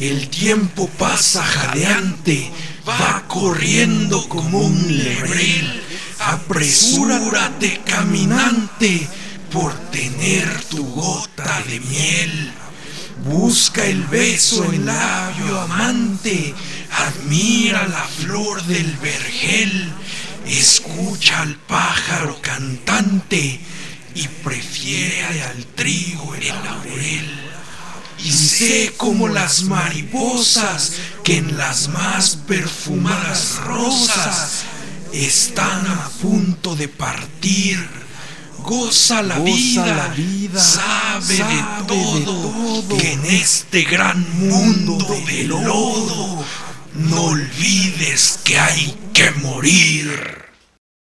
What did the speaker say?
El tiempo pasa jadeante, va corriendo como un lebrel. Apresúrate, caminante, por tener tu gota de miel. Busca el beso en labio amante, admira la flor del vergel, escucha al pájaro cantante y prefiere al trigo el laurel. Y sé como las mariposas que en las más perfumadas rosas están a punto de partir. Goza la, vida, sabe, de, todo, que en este gran mundo de lodo no olvides que hay que morir.